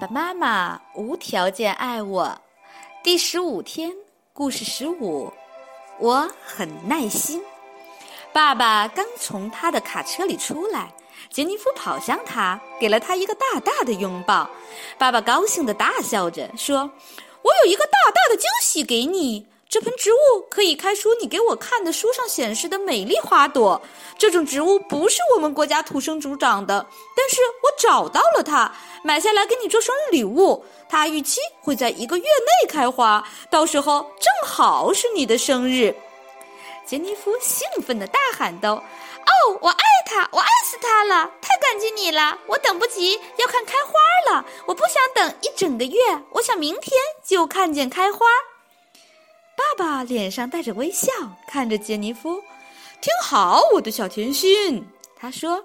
爸爸妈妈无条件爱我。第十五天，故事十五，我很耐心。爸爸刚从他的卡车里出来，杰尼夫跑向他，给了他一个大大的拥抱。爸爸高兴的大笑着说：“我有一个大大的惊喜给你。”这盆植物可以开出你给我看的书上显示的美丽花朵。这种植物不是我们国家土生土长的，但是我找到了它，买下来给你做生日礼物。它预期会在一个月内开花，到时候正好是你的生日。杰尼夫兴奋地大喊道：“哦，我爱它，我爱死它了！太感激你了，我等不及要看开花了。我不想等一整个月，我想明天就看见开花。”爸爸脸上带着微笑，看着杰尼夫，听好，我的小甜心。他说：“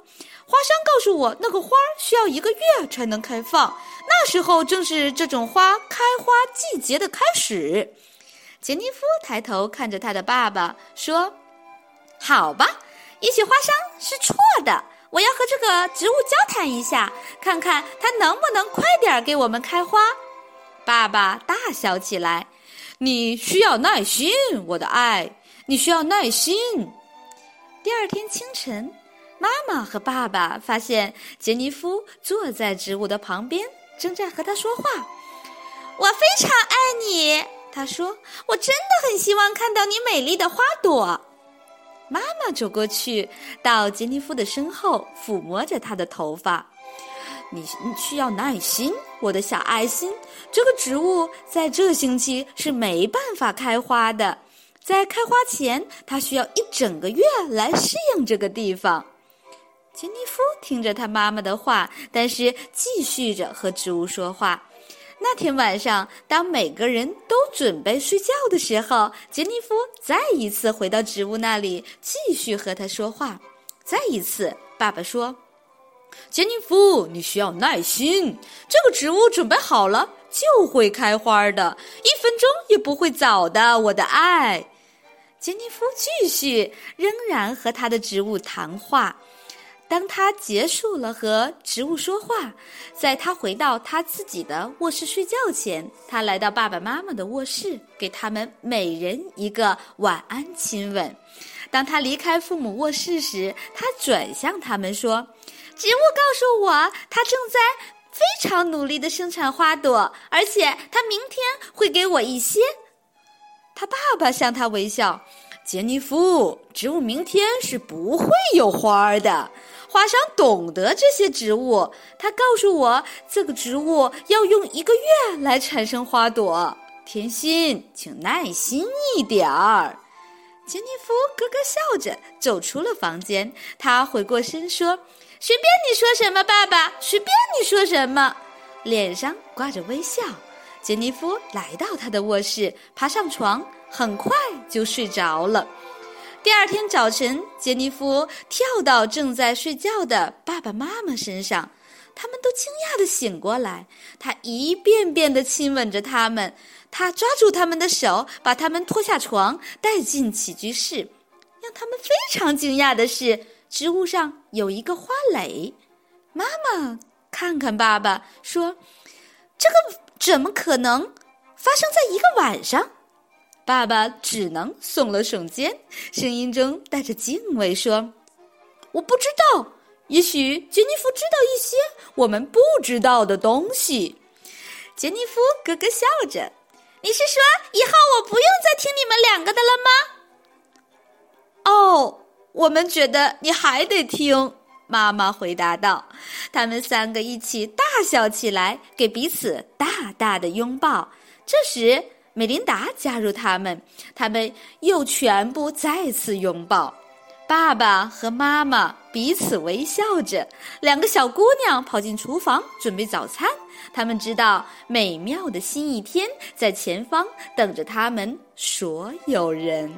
花商告诉我，那个花需要一个月才能开放，那时候正是这种花开花季节的开始。”杰尼夫抬头看着他的爸爸，说：“好吧，也许花商是错的。我要和这个植物交谈一下，看看它能不能快点给我们开花。”爸爸大笑起来。你需要耐心，我的爱。你需要耐心。第二天清晨，妈妈和爸爸发现杰尼夫坐在植物的旁边，正在和他说话。我非常爱你，他说。我真的很希望看到你美丽的花朵。妈妈走过去，到杰尼夫的身后，抚摸着他的头发。你你需要耐心，我的小爱心。这个植物在这星期是没办法开花的，在开花前，它需要一整个月来适应这个地方。杰尼夫听着他妈妈的话，但是继续着和植物说话。那天晚上，当每个人都准备睡觉的时候，杰尼夫再一次回到植物那里，继续和他说话。再一次，爸爸说。杰尼夫，你需要耐心。这个植物准备好了就会开花的，一分钟也不会早的，我的爱。杰尼夫继续，仍然和他的植物谈话。当他结束了和植物说话，在他回到他自己的卧室睡觉前，他来到爸爸妈妈的卧室，给他们每人一个晚安亲吻。当他离开父母卧室时，他转向他们说。植物告诉我，它正在非常努力的生产花朵，而且它明天会给我一些。他爸爸向他微笑。杰尼夫，植物明天是不会有花的。花商懂得这些植物，他告诉我，这个植物要用一个月来产生花朵。甜心，请耐心一点儿。杰尼夫咯咯笑着走出了房间。他回过身说。随便你说什么，爸爸，随便你说什么，脸上挂着微笑。杰尼夫来到他的卧室，爬上床，很快就睡着了。第二天早晨，杰尼夫跳到正在睡觉的爸爸妈妈身上，他们都惊讶的醒过来。他一遍遍的亲吻着他们，他抓住他们的手，把他们拖下床，带进起居室。让他们非常惊讶的是。植物上有一个花蕾，妈妈看看爸爸说：“这个怎么可能发生在一个晚上？”爸爸只能耸了耸肩，声音中带着敬畏说：“我不知道，也许杰尼夫知道一些我们不知道的东西。”杰尼夫咯咯笑着：“你是说以后我不用再听你们两个的了吗？”哦。我们觉得你还得听，妈妈回答道。他们三个一起大笑起来，给彼此大大的拥抱。这时，美琳达加入他们，他们又全部再次拥抱。爸爸和妈妈彼此微笑着，两个小姑娘跑进厨房准备早餐。他们知道美妙的新一天在前方等着他们所有人。